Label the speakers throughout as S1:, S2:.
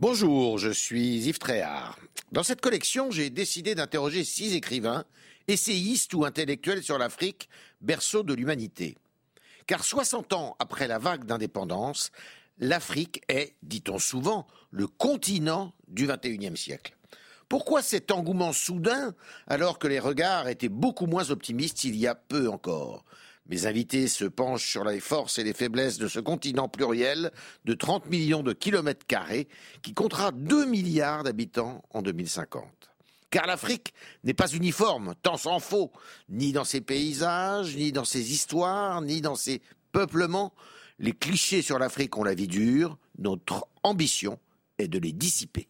S1: Bonjour, je suis Yves Tréhard. Dans cette collection, j'ai décidé d'interroger six écrivains, essayistes ou intellectuels sur l'Afrique, berceau de l'humanité. Car 60 ans après la vague d'indépendance, l'Afrique est, dit-on souvent, le continent du XXIe siècle. Pourquoi cet engouement soudain alors que les regards étaient beaucoup moins optimistes il y a peu encore? Mes invités se penchent sur les forces et les faiblesses de ce continent pluriel de 30 millions de kilomètres carrés qui comptera 2 milliards d'habitants en 2050. Car l'Afrique n'est pas uniforme, tant s'en faut, ni dans ses paysages, ni dans ses histoires, ni dans ses peuplements. Les clichés sur l'Afrique ont la vie dure, notre ambition est de les dissiper.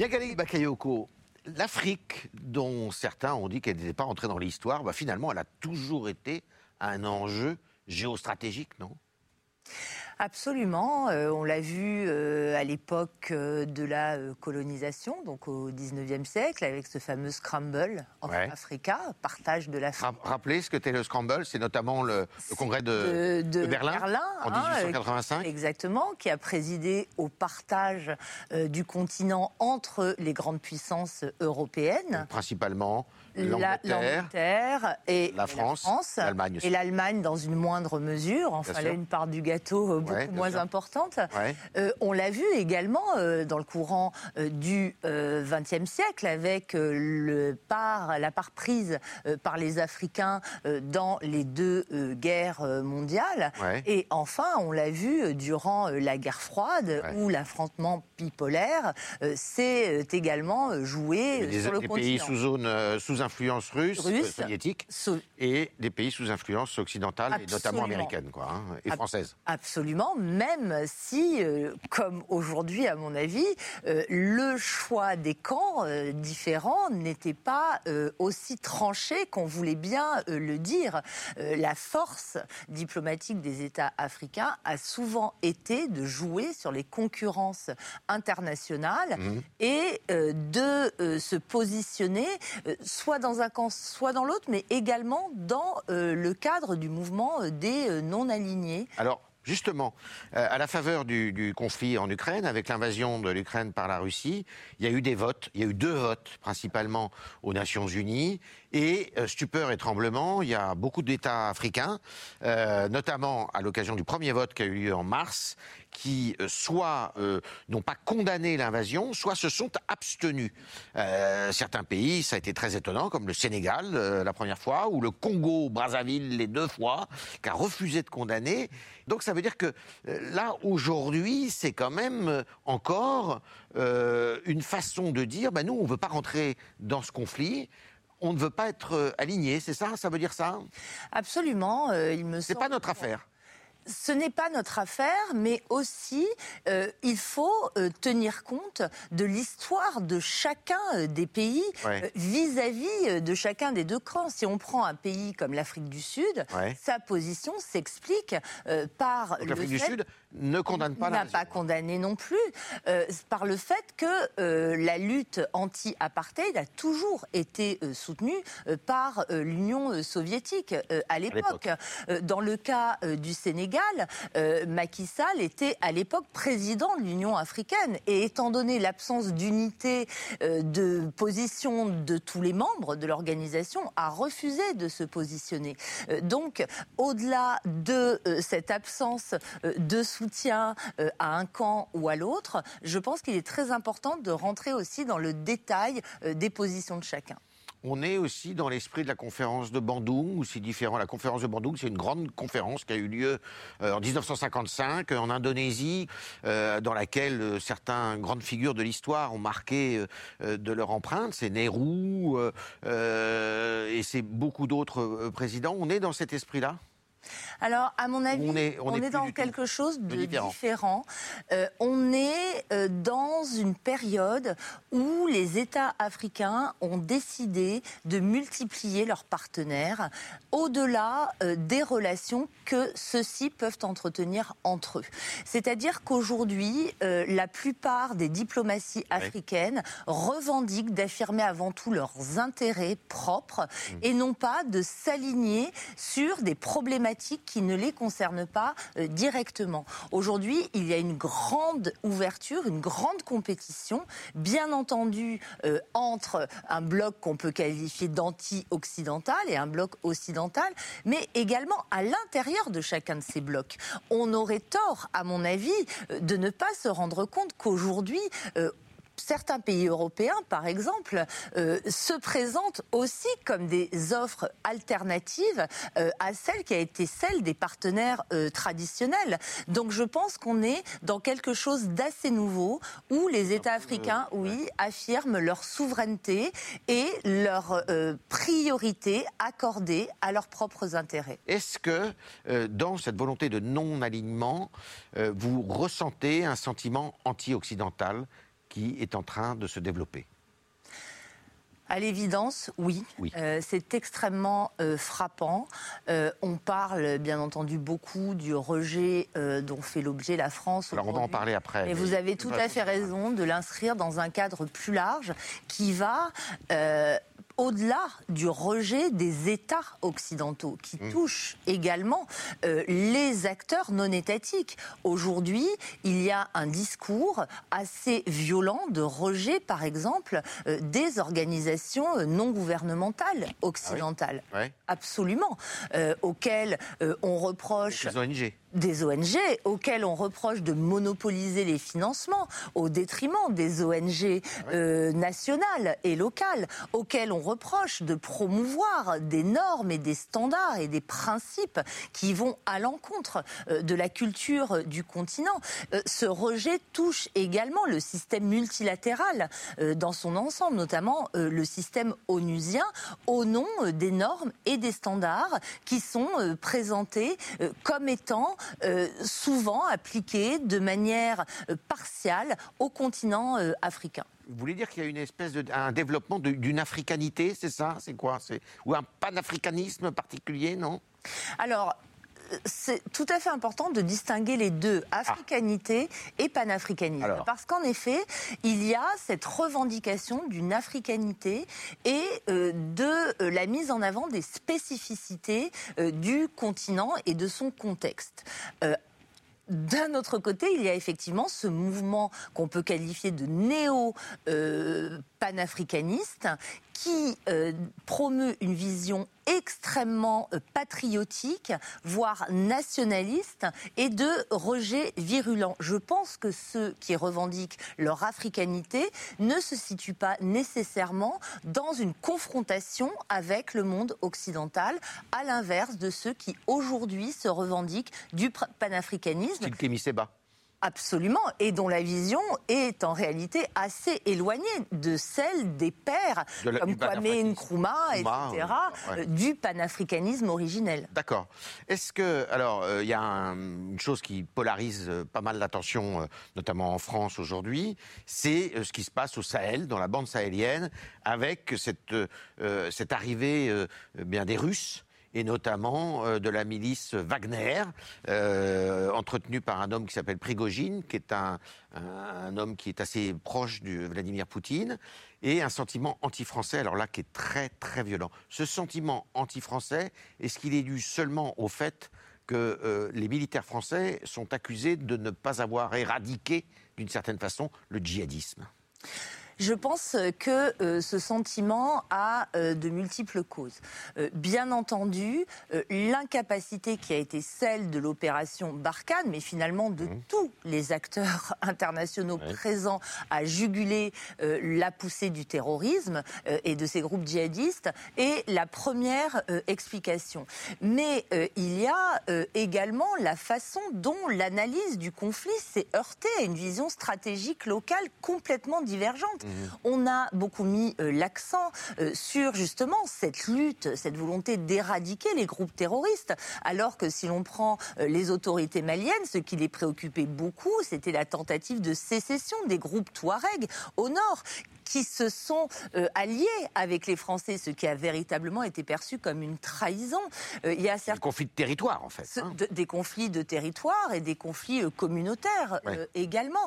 S1: Yagali Bakayoko, l'Afrique, dont certains ont dit qu'elle n'était pas entrée dans l'histoire, bah finalement, elle a toujours été un enjeu géostratégique, non?
S2: Absolument. Euh, on l'a vu euh, à l'époque euh, de la colonisation, donc au 19e siècle, avec ce fameux scramble en Africa, partage de l'Afrique.
S1: Rappelez ce que c'était le scramble, c'est notamment le, congrès de, Berlin, en 1885.
S2: Hein, exactement, qui a présidé au partage du continent entre les grandes puissances européennes.
S1: principalement
S2: l'Angleterre et
S1: la France, l'Allemagne
S2: et l'Allemagne dans une moindre mesure. Enfin, là, une part du gâteau euh, beaucoup moins importante. Euh, on l'a vu également euh, dans le courant du XXe siècle avec le part, la part prise par les Africains dans les deux guerres mondiales. Et enfin, on l'a vu durant la guerre froide où l'affrontement bipolaire s'est également joué sur le
S1: continent. pays sous zone sous influence russe, euh, soviétique, et des pays sous influence occidentale, et notamment américaine quoi, hein, et française.
S2: Absolument, même si, euh, comme aujourd'hui à mon avis, euh, le choix des camps différents n'était pas aussi tranché qu'on voulait bien le dire. la force diplomatique des États africains a souvent été de jouer sur les concurrences internationales mmh. et de se positionner soit dans un camp, soit dans l'autre, mais également dans euh, le cadre du mouvement euh, des euh, non-alignés.
S1: Alors, Justement, à la faveur du, conflit en Ukraine, avec l'invasion de l'Ukraine par la Russie, il y a eu des votes. Il y a eu deux votes, principalement aux Nations Unies. Et stupeur et tremblement, il y a beaucoup d'États africains, notamment à l'occasion du premier vote qui a eu lieu en mars, qui euh, soit euh, n'ont pas condamné l'invasion, soit se sont abstenus. Euh, certains pays, ça a été très étonnant, comme le Sénégal la première fois, ou le Congo, Brazzaville les deux fois, qui a refusé de condamner. Donc ça veut dire que là, aujourd'hui, c'est quand même encore une façon de dire, ben nous, on ne veut pas rentrer dans ce conflit on ne veut pas être aligné, c'est ça? Ça veut dire ça?
S2: Absolument. il me
S1: C'est pas notre affaire
S2: ce n'est pas notre affaire, mais aussi euh, il faut euh, tenir compte de l'histoire de chacun euh, des pays vis-à-vis de chacun des deux camps. Si on prend un pays comme l'Afrique du Sud, sa position s'explique par
S1: le l'Afrique du Sud ne condamne pas
S2: n'a pas condamné non plus par le fait que la lutte anti-apartheid a toujours été soutenue par l'Union soviétique à l'époque. Dans le cas du Sénégal euh, Macky Sall était à l'époque président de l'Union africaine. Et étant donné l'absence d'unité euh, de position de tous les membres de l'organisation, a refusé de se positionner. Euh, donc, au-delà de cette absence de soutien à un camp ou à l'autre, je pense qu'il est très important de rentrer aussi dans le détail des positions de chacun.
S1: On est aussi dans l'esprit de la conférence de Bandung, où c'est différent. La conférence de Bandung, c'est une grande conférence qui a eu lieu euh, en 1955 en Indonésie, euh, dans laquelle euh, certaines grandes figures de l'histoire ont marqué de leur empreinte. C'est Nehru et c'est beaucoup d'autres présidents. On est dans cet esprit-là?
S2: Alors, à mon avis, on est, dans quelque chose de, différent. Euh, on est euh, dans une période où les États africains ont décidé de multiplier leurs partenaires au-delà euh, des relations que ceux-ci peuvent entretenir entre eux. C'est-à-dire qu'aujourd'hui, la plupart des diplomaties africaines revendiquent d'affirmer avant tout leurs intérêts propres mmh. et non pas de s'aligner sur des problématiques qui ne les concernent pas euh, directement. Aujourd'hui, il y a une grande ouverture, une grande compétition, bien entendu euh, entre un bloc qu'on peut qualifier d'anti-occidental et un bloc occidental, mais également à l'intérieur de chacun de ces blocs. On aurait tort, à mon avis, euh, de ne pas se rendre compte qu'aujourd'hui, certains pays européens, par exemple, euh, se présentent aussi comme des offres alternatives euh, à celle qui a été celle des partenaires euh, traditionnels. Donc je pense qu'on est dans quelque chose d'assez nouveau où les États africains, oui, affirment leur souveraineté et leur priorité accordée à leurs propres intérêts.
S1: Est-ce que dans cette volonté de non-alignement, vous ressentez un sentiment anti-occidental qui est en train de se développer
S2: à l'évidence, oui. Euh, c'est extrêmement euh, frappant. Euh, on parle bien entendu beaucoup du rejet dont fait l'objet la France.
S1: Alors on va en parler après.
S2: Mais, vous avez tout à fait raison de l'inscrire dans un cadre plus large qui va au-delà du rejet des États occidentaux, qui mmh. touche également euh, les acteurs non étatiques. Aujourd'hui, il y a un discours assez violent de rejet, par exemple, euh, des organisations euh, non gouvernementales occidentales.
S1: Ah
S2: Absolument. auxquelles on reproche...
S1: Les ONG
S2: des ONG auxquelles on reproche de monopoliser les financements au détriment des ONG euh, nationales et locales, auxquelles on reproche de promouvoir des normes et des standards et des principes qui vont à l'encontre euh, de la culture du continent. Euh, ce rejet touche également le système multilatéral dans son ensemble, notamment le système onusien, au nom des normes et des standards qui sont présentés comme étant euh, souvent appliquées de manière euh, partiale au continent euh, africain.
S1: Vous voulez dire qu'il y a une espèce de un développement d'une africanité, c'est ça C'est quoi Ou un panafricanisme particulier, non?
S2: Alors, c'est tout à fait important de distinguer les deux, africanité et panafricanisme. Parce qu'en effet, il y a cette revendication d'une africanité et euh, de euh, la mise en avant des spécificités euh, du continent et de son contexte. D'un autre côté, il y a effectivement ce mouvement qu'on peut qualifier de néo-panafricaniste qui euh, promeut une vision extrêmement euh, patriotique, voire nationaliste, et de rejet virulent. Je pense que ceux qui revendiquent leur africanité ne se situent pas nécessairement dans une confrontation avec le monde occidental, à l'inverse de ceux qui aujourd'hui se revendiquent du panafricanisme.
S1: C'est
S2: Absolument, et dont la vision est en réalité assez éloignée de celle des pères, comme Kwame Nkrumah, etc., euh, du panafricanisme originel.
S1: D'accord. Est-ce que, alors, il euh, y a une chose qui polarise euh, pas mal l'attention, notamment en France aujourd'hui, c'est ce qui se passe au Sahel, dans la bande sahélienne, avec cette, cette arrivée bien des Russes et notamment euh, de la milice Wagner, euh, entretenue par un homme qui s'appelle Prigogine, qui est un, homme qui est assez proche de Vladimir Poutine, et un sentiment anti-français, alors là, qui est très, très violent. Ce sentiment anti-français, est-ce qu'il est dû seulement au fait que euh, les militaires français sont accusés de ne pas avoir éradiqué, d'une certaine façon, le djihadisme?
S2: Je pense que euh, ce sentiment a euh, de multiples causes. Euh, bien entendu, l'incapacité qui a été celle de l'opération Barkhane, mais finalement de mmh. tous les acteurs internationaux présents à juguler la poussée du terrorisme et de ces groupes djihadistes, est la première explication. Mais il y a également la façon dont l'analyse du conflit s'est heurtée à une vision stratégique locale complètement divergente. On a beaucoup mis l'accent sur justement cette lutte, cette volonté d'éradiquer les groupes terroristes, alors que si l'on prend les autorités maliennes, ce qui les préoccupait beaucoup, c'était la tentative de sécession des groupes Touareg au nord qui se sont euh, alliés avec les Français, ce qui a véritablement été perçu comme une trahison.
S1: Euh, il y a certains... Des conflits de territoire, en fait.
S2: Hein. des conflits de territoire et des conflits euh, communautaires également.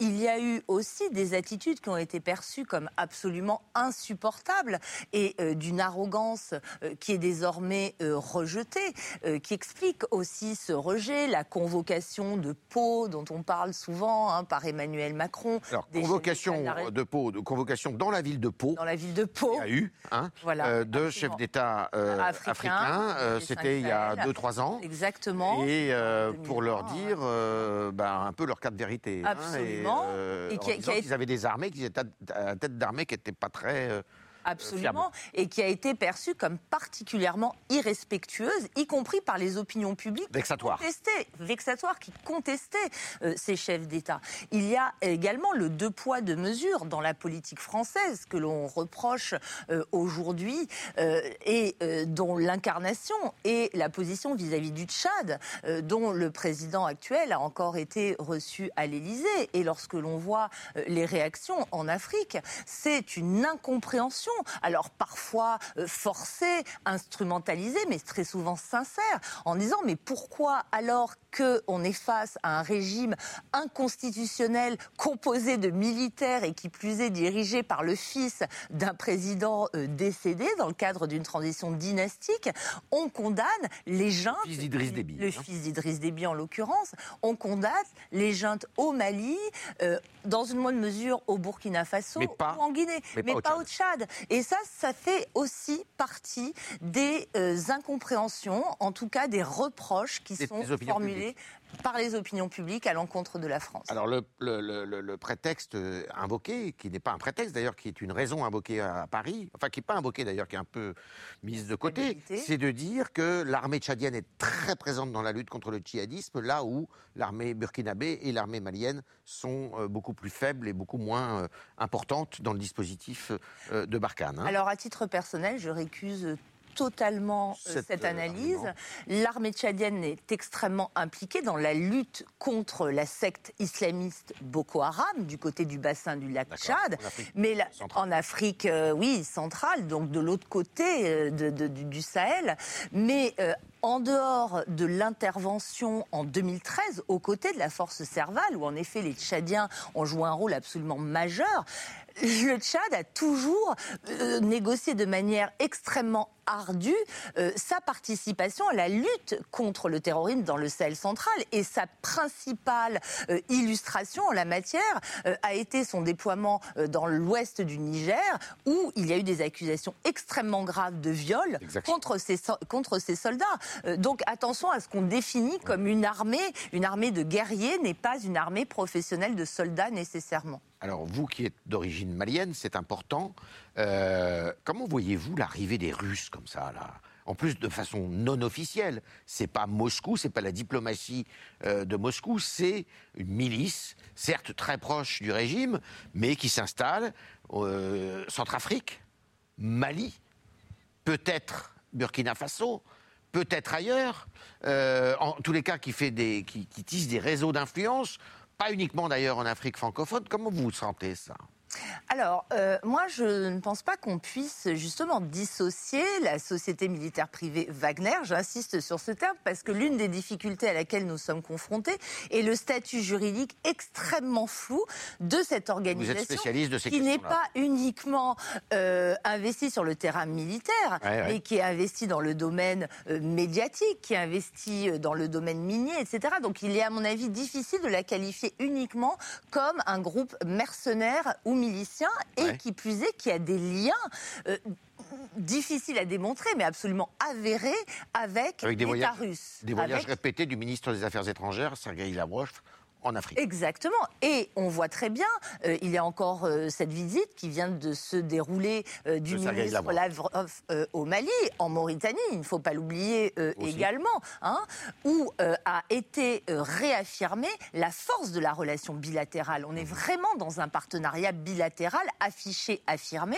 S2: il y a eu aussi des attitudes qui ont été perçues comme absolument insupportables et d'une arrogance qui est désormais rejetée, qui explique aussi ce rejet, la convocation de Pau dont on parle souvent hein, par Emmanuel Macron.
S1: Alors, convocation de Pau, de convocation dans la ville de Pau.
S2: Dans la ville de Pau.
S1: Il y a eu hein, euh, deux chefs d'État euh, africains. Euh, c'était il y a 2-3 ans.
S2: Exactement.
S1: Et pour leur dire ben, un peu leur cas de vérité.
S2: Hein, Absolument.
S1: et, qu'ils avaient des armées, qu'ils étaient à tête d'armée qui n'étaient pas très
S2: Absolument, et qui a été perçue comme particulièrement irrespectueuse, y compris par les opinions publiques.
S1: Vexatoire.
S2: vexatoire, qui contestaient euh, ces chefs d'État. Il y a également le deux poids, deux mesures dans la politique française que l'on reproche euh, aujourd'hui euh, et dont l'incarnation est la position vis-à-vis du Tchad, dont le président actuel a encore été reçu à l'Élysée. Et lorsque l'on voit les réactions en Afrique, c'est une incompréhension alors parfois euh, forcé, instrumentalisé, mais très souvent sincère, en disant mais pourquoi alors qu'on est face à un régime inconstitutionnel composé de militaires et qui plus est dirigé par le fils d'un président euh, décédé dans le cadre d'une transition dynastique, on condamne les juntes,
S1: le fils d'Idriss Déby,
S2: le hein. fils d'Idriss Déby en l'occurrence, on condamne les juntes au Mali, euh, dans une moindre mesure au Burkina Faso ou en Guinée, mais, pas, au Tchad. Et ça, ça fait aussi partie des euh, incompréhensions, en tout cas des reproches qui sont formulés par les opinions publiques à l'encontre de la France.
S1: Alors le, le, prétexte euh, invoqué, qui n'est pas un prétexte d'ailleurs, qui est une raison invoquée à Paris, enfin qui n'est pas invoquée d'ailleurs, qui est un peu mise de côté, c'est de dire que l'armée tchadienne est très présente dans la lutte contre le djihadisme, là où l'armée burkinabé et l'armée malienne sont euh, beaucoup plus faibles et beaucoup moins euh, importantes dans le dispositif de Barkhane.
S2: Hein. Alors à titre personnel, je récuse totalement euh, cette, euh, analyse. L'armée tchadienne est extrêmement impliquée dans la lutte contre la secte islamiste Boko Haram du côté du bassin du lac Tchad, mais en Afrique, euh, oui, centrale, donc de l'autre côté du, Sahel. Mais en dehors de l'intervention en 2013 aux côtés de la force Serval, où en effet les Tchadiens ont joué un rôle absolument majeur, le Tchad a toujours euh, négocié de manière extrêmement ardue euh, sa participation à la lutte contre le terrorisme dans le Sahel central. Et sa principale euh, illustration en la matière a été son déploiement dans l'ouest du Niger, où il y a eu des accusations extrêmement graves de viol contre ces, contre ces soldats. Donc attention à ce qu'on définit comme une armée. Une armée de guerriers n'est pas une armée professionnelle de soldats nécessairement.
S1: Alors, vous qui êtes d'origine malienne, c'est important. Euh, comment voyez-vous l'arrivée des Russes comme ça, là? En plus de façon non officielle. C'est pas Moscou, c'est pas la diplomatie euh, de Moscou, c'est une milice, certes très proche du régime, mais qui s'installe euh, Centrafrique, Mali, peut-être Burkina Faso, peut-être ailleurs. en tous les cas, qui fait des, des réseaux d'influence pas uniquement d'ailleurs en Afrique francophone. Comment vous sentez ça?
S2: Alors, euh, moi, je ne pense pas qu'on puisse justement dissocier la société militaire privée Wagner, j'insiste sur ce terme, parce que l'une des difficultés à laquelle nous sommes confrontés est le statut juridique extrêmement flou de cette organisation.
S1: Vous êtes spécialiste de ces
S2: Qui n'est pas uniquement euh, investie sur le terrain militaire, mais qui est investie dans le domaine euh, médiatique, qui est investie dans le domaine minier, etc. Donc, il est, à mon avis, difficile de la qualifier uniquement comme un groupe mercenaire ou milicien et qui plus est, qui a des liens. Euh, difficiles à démontrer, mais absolument avérés avec,
S1: avec des voyages, Des voyages répétés du ministre des Affaires étrangères, Sergei Lavrov, en Afrique.
S2: Exactement. Et on voit très bien, euh, il y a encore euh, cette visite qui vient de se dérouler euh, du ministre Lavrov au Mali, en Mauritanie, il ne faut pas l'oublier également, hein, où a été réaffirmée la force de la relation bilatérale. On est vraiment dans un partenariat bilatéral affiché, affirmé,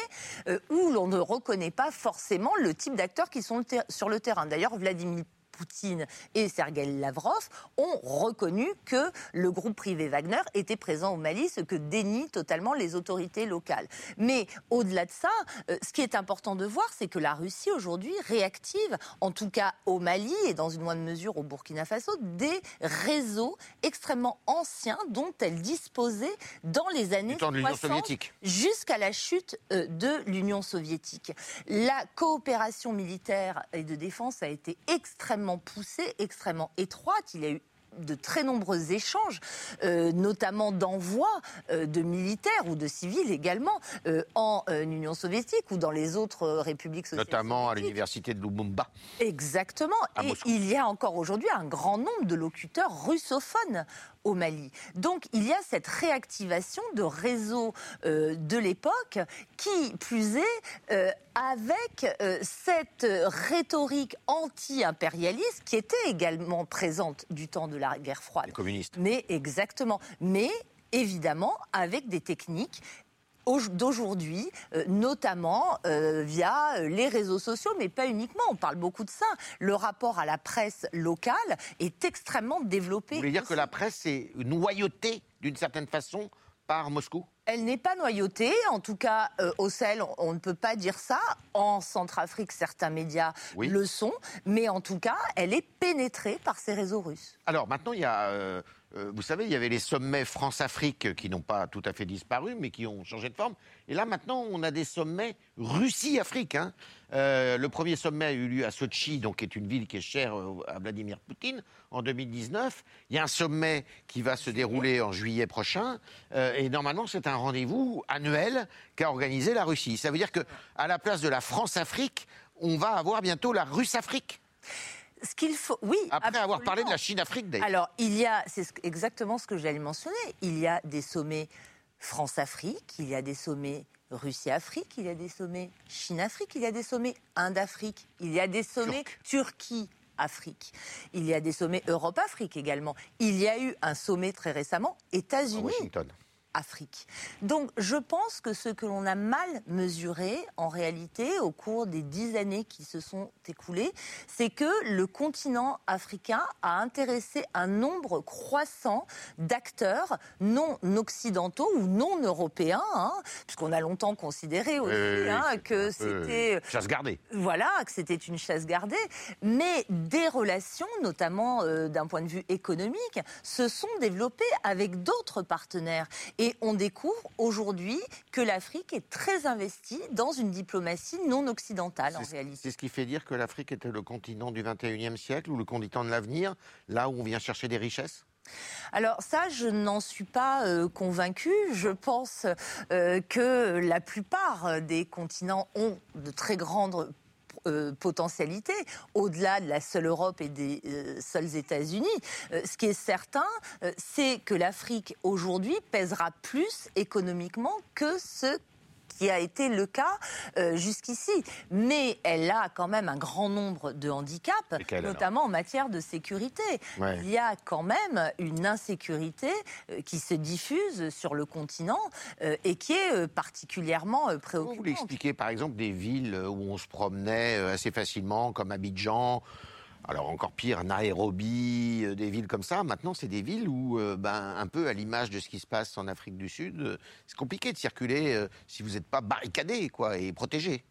S2: où l'on ne reconnaît pas forcément le type d'acteurs qui sont sur le terrain. D'ailleurs, Vladimir Poutine et Sergei Lavrov ont reconnu que le groupe privé Wagner était présent au Mali, ce que dénient totalement les autorités locales. Mais au-delà de ça, euh, ce qui est important de voir, c'est que la Russie aujourd'hui réactive, en tout cas au Mali et dans une moindre mesure au Burkina Faso, des réseaux extrêmement anciens dont elle disposait dans les années 60 jusqu'à la chute euh, de l'Union soviétique. La coopération militaire et de défense a été extrêmement poussée, extrêmement étroite. Il y a eu de très nombreux échanges, euh, notamment d'envois euh, de militaires ou de civils également euh, en Union soviétique ou dans les autres républiques socialistes.
S1: Notamment à l'université de Lumumba.
S2: Exactement. Et il y a encore aujourd'hui un grand nombre de locuteurs russophones au Mali. Donc il y a cette réactivation de réseaux de l'époque qui, plus est, avec cette rhétorique anti-impérialiste qui était également présente du temps de la la guerre froide.
S1: Les communistes.
S2: Mais exactement. Mais évidemment avec des techniques d'aujourd'hui, euh, notamment euh, via euh, les réseaux sociaux, mais pas uniquement. On parle beaucoup de ça. Le rapport à la presse locale est extrêmement développé.
S1: Vous voulez dire que la presse est noyautée d'une certaine façon par Moscou?
S2: Elle n'est pas noyautée, en tout cas au Sahel, on, ne peut pas dire ça. En Centrafrique, certains médias le sont, mais en tout cas, elle est pénétrée par ces réseaux russes.
S1: Alors maintenant, il y a euh, vous savez, il y avait les sommets France-Afrique qui n'ont pas tout à fait disparu, mais qui ont changé de forme. Et là, maintenant, on a des sommets Russie-Afrique. Hein. Euh, le premier sommet a eu lieu à Sochi, donc qui est une ville qui est chère à Vladimir Poutine, en 2019. Il y a un sommet qui va se dérouler en juillet prochain. Euh, et normalement, c'est un rendez-vous annuel qu'a organisé la Russie. Ça veut dire qu'à la place de la France-Afrique, on va avoir bientôt la Russe-Afrique
S2: ce qu'il faut, oui.
S1: Après avoir parlé de la Chine-Afrique, d'ailleurs.
S2: Alors, il y a, c'est exactement ce que j'allais mentionner. Il y a des sommets France-Afrique, il y a des sommets Russie-Afrique, il y a des sommets Chine-Afrique, il y a des sommets Inde-Afrique, il y a des sommets Turquie. Afrique. Il y a des sommets Europe-Afrique également. Il y a eu un sommet très récemment États-Unis.
S1: Washington.
S2: Afrique. Donc je pense que ce que l'on a mal mesuré en réalité au cours des dix années qui se sont écoulées, c'est que le continent africain a intéressé un nombre croissant d'acteurs non occidentaux ou non européens, hein, puisqu'on a longtemps considéré aussi hein, que c'était
S1: chasse gardée.
S2: Voilà, que c'était une chasse gardée, mais des relations, notamment euh, d'un point de vue économique, se sont développées avec d'autres partenaires. Et et on découvre aujourd'hui que l'Afrique est très investie dans une diplomatie non occidentale en réalité.
S1: C'est ce qui fait dire que l'Afrique était le continent du 21e siècle ou le continent de l'avenir, là où on vient chercher des richesses?
S2: Alors ça, je n'en suis pas euh, convaincue. Je pense euh, que la plupart des continents ont de très grandes euh, potentialité, au-delà de la seule Europe et des euh, seuls États-Unis. Euh, ce qui est certain, c'est que l'Afrique aujourd'hui pèsera plus économiquement que ce qui a été le cas euh, jusqu'ici. Mais elle a quand même un grand nombre de handicaps, notamment en matière de sécurité. Il y a quand même une insécurité euh, qui se diffuse sur le continent euh, et qui est particulièrement préoccupante. Vous
S1: voulez expliquer par exemple des villes où on se promenait assez facilement, comme Abidjan alors encore pire, Nairobi, euh, des villes comme ça. Maintenant, c'est des villes où, euh, ben, un peu à l'image de ce qui se passe en Afrique du Sud, euh, c'est compliqué de circuler si vous n'êtes pas barricadé quoi, et protégé.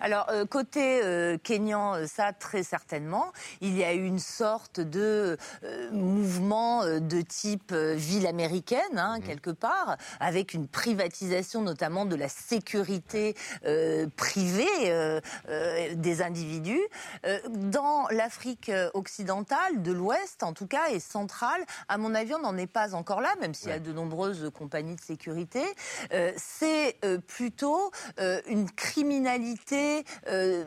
S2: Alors, euh, côté euh, Kenyan, euh, ça, très certainement. Il y a eu une sorte de mouvement de type ville américaine, hein, mhm. quelque part, avec une privatisation notamment de la sécurité privée des individus. dans l'Afrique occidentale, de l'Ouest en tout cas, et centrale, à mon avis, on n'en est pas encore là, même s'il y a de nombreuses compagnies de sécurité. C'est plutôt une criminalité euh,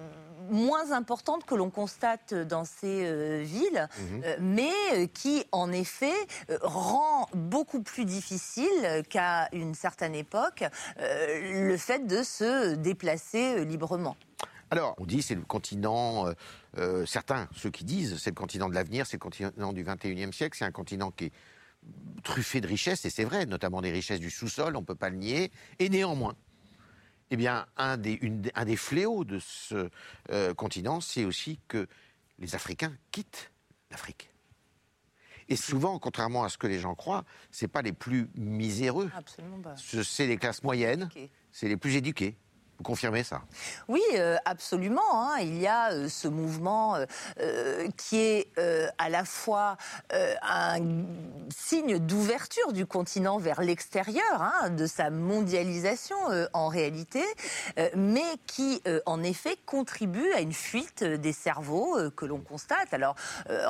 S2: moins importante que l'on constate dans ces villes, mhm. mais qui en effet rend beaucoup plus difficile qu'à une certaine époque le fait de se déplacer librement.
S1: Alors, on dit c'est le continent, certains, ceux qui disent c'est le continent de l'avenir, c'est le continent du 21e siècle, c'est un continent qui est truffé de richesses, et c'est vrai, notamment des richesses du sous-sol, on ne peut pas le nier, et néanmoins, eh bien, un des, un des fléaux de ce euh, continent, c'est aussi que les Africains quittent l'Afrique. Et souvent, contrairement à ce que les gens croient, ce pas les plus miséreux. C'est les classes moyennes, c'est les plus éduqués. Vous confirmez ça?
S2: Oui, euh, absolument. Hein. Il y a euh, ce mouvement euh, qui est à la fois un signe d'ouverture du continent vers l'extérieur, hein, de sa mondialisation en réalité, mais qui en effet contribue à une fuite des cerveaux que l'on constate. Alors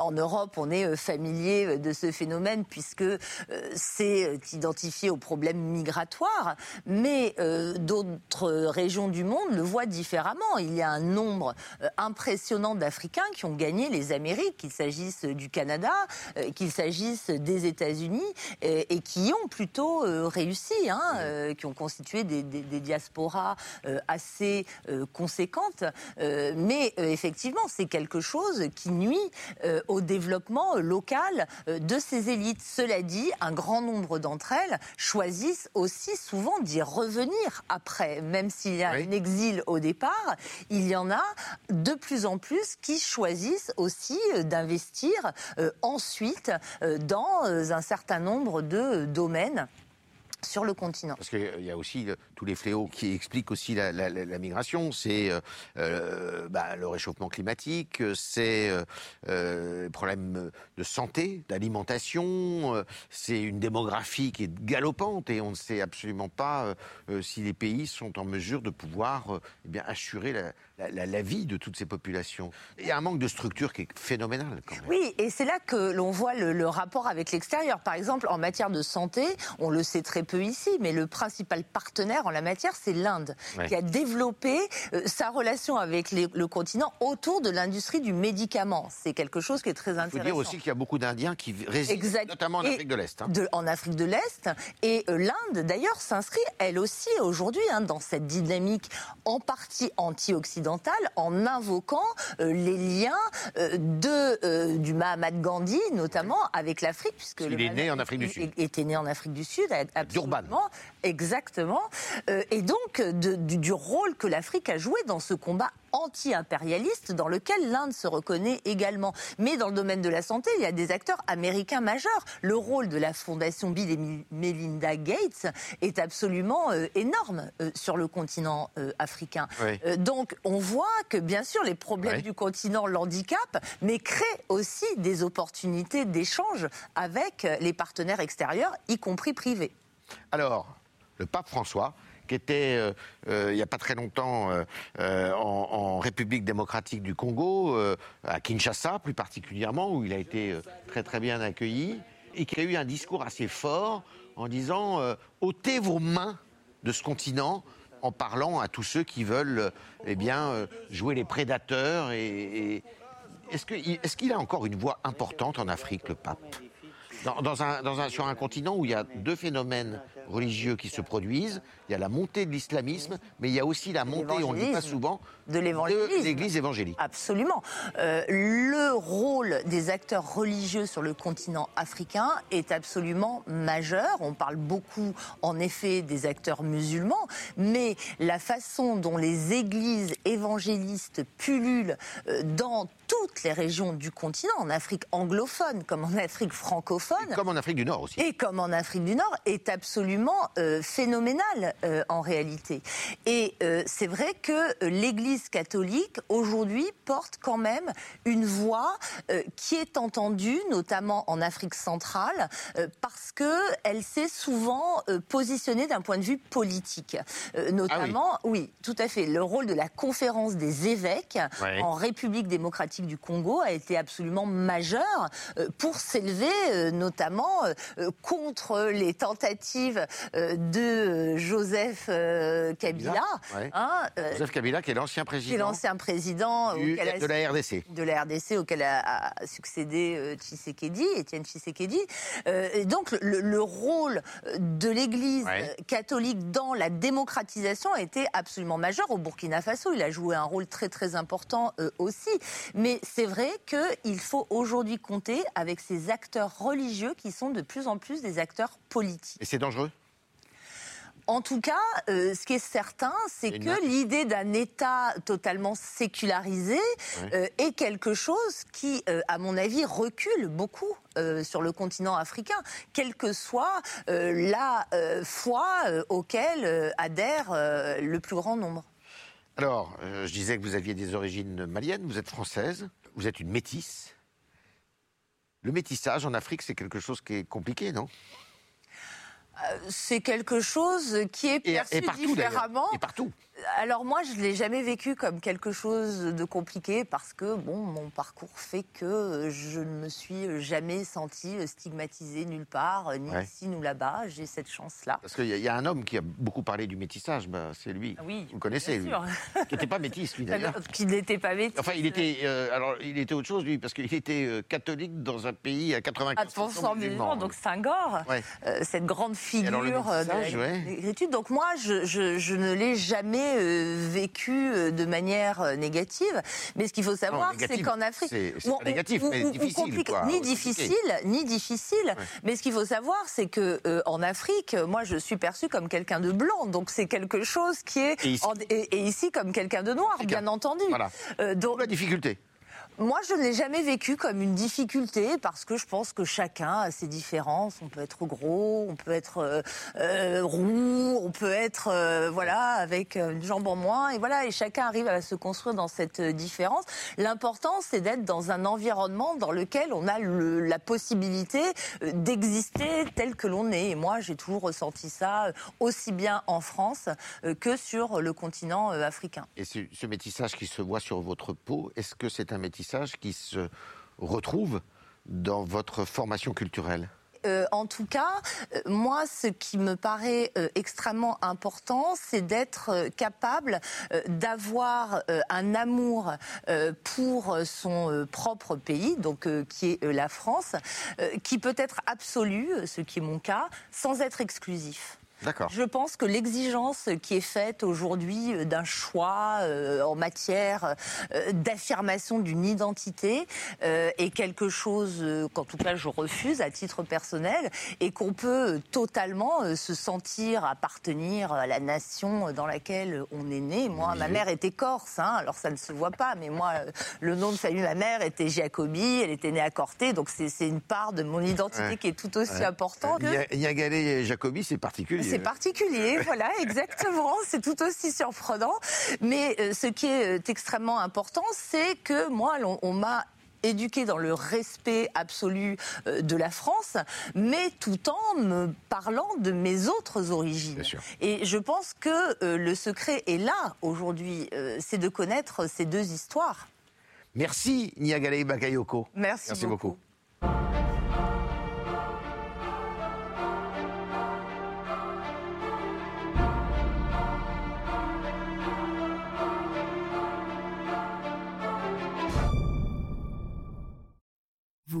S2: en Europe, on est familier de ce phénomène puisque c'est identifié aux problèmes migratoires, mais d'autres régions du monde le voient différemment. Il y a un nombre euh, impressionnant d'Africains qui ont gagné les Amériques, qu'il s'agisse du Canada, euh, qu'il s'agisse des États-Unis, et, qui ont plutôt euh, réussi, hein, qui ont constitué des, diasporas assez conséquentes. mais effectivement, c'est quelque chose qui nuit au développement local de ces élites. Cela dit, un grand nombre d'entre elles choisissent aussi souvent d'y revenir après, même s'il y a un exil au départ, il y en a de plus en plus qui choisissent aussi euh, d'investir euh, ensuite euh, dans un certain nombre de domaines sur le continent.
S1: Parce qu'il y a aussi tous les fléaux qui expliquent aussi la, migration. C'est bah, le réchauffement climatique, c'est euh, problèmes de santé, d'alimentation, c'est une démographie qui est galopante et on ne sait absolument pas si les pays sont en mesure de pouvoir eh bien, assurer la, vie de toutes ces populations. Il y a un manque de structure qui est phénoménal.
S2: Oui, et c'est là que l'on voit le, rapport avec l'extérieur. Par exemple, en matière de santé, on le sait très peu ici, mais le principal partenaire en la matière, c'est l'Inde, qui a développé euh, sa relation avec le continent autour de l'industrie du médicament. C'est quelque chose qui est très intéressant. Il faut
S1: dire aussi qu'il y a beaucoup d'Indiens qui résident, notamment en Afrique de l'Est.
S2: Hein. En Afrique de l'Est. Et euh, l'Inde, d'ailleurs, s'inscrit, elle aussi, aujourd'hui, hein, dans cette dynamique en partie anti-occidentale en invoquant euh, les liens euh, de, du Mahatma Gandhi, notamment avec l'Afrique,
S1: puisque il est né en Afrique du Sud.
S2: Était né en Afrique du Sud, absolument, exactement, et donc du, du rôle que l'Afrique a joué dans ce combat anti-impérialiste dans lequel l'Inde se reconnaît également. Mais dans le domaine de la santé, il y a des acteurs américains majeurs. Le rôle de la fondation Bill et Melinda Gates est absolument euh, énorme euh, sur le continent euh, africain. donc on voit que bien sûr les problèmes du continent l'handicapent, mais créent aussi des opportunités d'échange avec les partenaires extérieurs, y compris privés.
S1: Alors, le pape François qui était euh, euh, il n'y a pas très longtemps euh, en, République démocratique du Congo, à Kinshasa plus particulièrement, où il a été très très bien accueilli, et qui a eu un discours assez fort en disant ôtez vos mains de ce continent en parlant à tous ceux qui veulent eh bien, jouer les prédateurs. Et, Est-ce qu'il a encore une voix importante en Afrique, le pape? Dans, un, sur un continent où il y a deux phénomènes religieux qui se produisent. Il y a la montée de l'islamisme, mais il y a aussi la montée, on ne dit pas souvent, de l'Église évangélique.
S2: Absolument. Euh, le rôle des acteurs religieux sur le continent africain est absolument majeur. On parle beaucoup, en effet, des acteurs musulmans, mais la façon dont les églises évangélistes pullulent euh, dans toutes les régions du continent, en Afrique anglophone comme en Afrique francophone.
S1: comme en Afrique du Nord aussi.
S2: Et comme en Afrique du Nord, est absolument euh, phénoménal en réalité. Et c'est vrai que l'Église catholique aujourd'hui porte quand même une voix euh, qui est entendue, notamment en Afrique centrale, euh, parce que elle s'est souvent euh, positionnée d'un point de vue politique, notamment, ah oui. tout à fait, le rôle de la conférence des évêques en République démocratique du du Congo a été absolument majeur pour s'élever notamment contre les tentatives de Joseph Kabila.
S1: Hein, Joseph Kabila qui est l'ancien président. Qui est
S2: l'ancien président
S1: de la RDC.
S2: De la RDC auquel a, succédé Tshisekedi, Étienne Tshisekedi. et donc le, rôle de l'Église catholique dans la démocratisation a été absolument majeur. Au Burkina Faso, il a joué un rôle très très important euh, aussi. Mais c'est vrai qu'il faut aujourd'hui compter avec ces acteurs religieux qui sont de plus en plus des acteurs politiques.
S1: Et c'est dangereux?
S2: En tout cas, euh, ce qui est certain, c'est que l'idée d'un État totalement sécularisé euh, est quelque chose qui, euh, à mon avis, recule beaucoup sur le continent africain, quelle que soit la foi auquel adhère le plus grand nombre.
S1: Alors, je disais que vous aviez des origines maliennes, vous êtes française, vous êtes une métisse. Le métissage en Afrique, c'est quelque chose qui est compliqué, non?
S2: Euh, c'est quelque chose qui est perçu différemment.
S1: Et partout
S2: alors moi, je ne l'ai jamais vécu comme quelque chose de compliqué parce que bon, mon parcours fait que je ne me suis jamais sentie stigmatisée nulle part, ni ici ni là-bas. J'ai cette chance-là.
S1: Parce qu'il y, a un homme qui a beaucoup parlé du métissage, bah, c'est lui.
S2: Oui,
S1: Vous connaissez, lui. qui n'était pas métis, lui d'ailleurs.
S2: Qui n'était pas métis.
S1: Enfin, il était, euh, alors, il était autre chose, lui, parce qu'il était euh, catholique dans un pays à 95%
S2: musulmans. Donc euh, cette grande figure de l'étude. Donc moi, je, je ne l'ai jamais euh, vécu euh, de manière euh, négative. Mais ce qu'il faut savoir, c'est qu'en Afrique,
S1: c'est pas négatif, mais difficile,
S2: ni difficile, ni difficile. Mais ce qu'il faut savoir, c'est que en Afrique, moi, je suis perçue comme quelqu'un de blanc, donc c'est quelque chose qui est et ici, comme quelqu'un de noir, bien entendu.
S1: Voilà. donc la difficulté.
S2: Moi, je ne l'ai jamais vécu comme une difficulté parce que je pense que chacun a ses différences. On peut être gros, on peut être euh, euh, roux, on peut être euh, voilà avec une jambe en moins et voilà et chacun arrive à se construire dans cette différence. L'important, c'est d'être dans un environnement dans lequel on a la possibilité d'exister tel que l'on est. Et moi, j'ai toujours ressenti ça aussi bien en France que sur le continent africain.
S1: Et ce métissage qui se voit sur votre peau, est-ce que c'est un métissage qui se retrouve dans votre formation culturelle
S2: euh, en tout cas, euh, moi, ce qui me paraît euh, extrêmement important, c'est d'être capable d'avoir un amour pour son propre pays, donc qui est la France, qui peut être absolu, ce qui est mon cas, sans être exclusif. Je pense que l'exigence qui est faite aujourd'hui euh, d'un choix euh, en matière euh, d'affirmation d'une identité est quelque chose qu'en tout cas je refuse à titre personnel et qu'on peut totalement se sentir appartenir à la nation dans laquelle on est né. Moi, ma mère était corse, hein, alors ça ne se voit pas, mais moi, le nom de famille de ma mère était Jacobi, elle était née à Corté, donc c'est une part de mon identité qui est tout aussi importante.
S1: Yagalé et Jacobi, c'est particulier.
S2: C'est particulier, voilà, exactement. C'est tout aussi surprenant. Mais euh, ce qui est euh, extrêmement important, c'est que moi, on, m'a éduqué dans le respect absolu euh, de la France, mais tout en me parlant de mes autres origines. Et je pense que le secret est là aujourd'hui, c'est de connaître ces deux histoires.
S1: Merci Niagale Bakayoko.
S2: Merci, Merci beaucoup.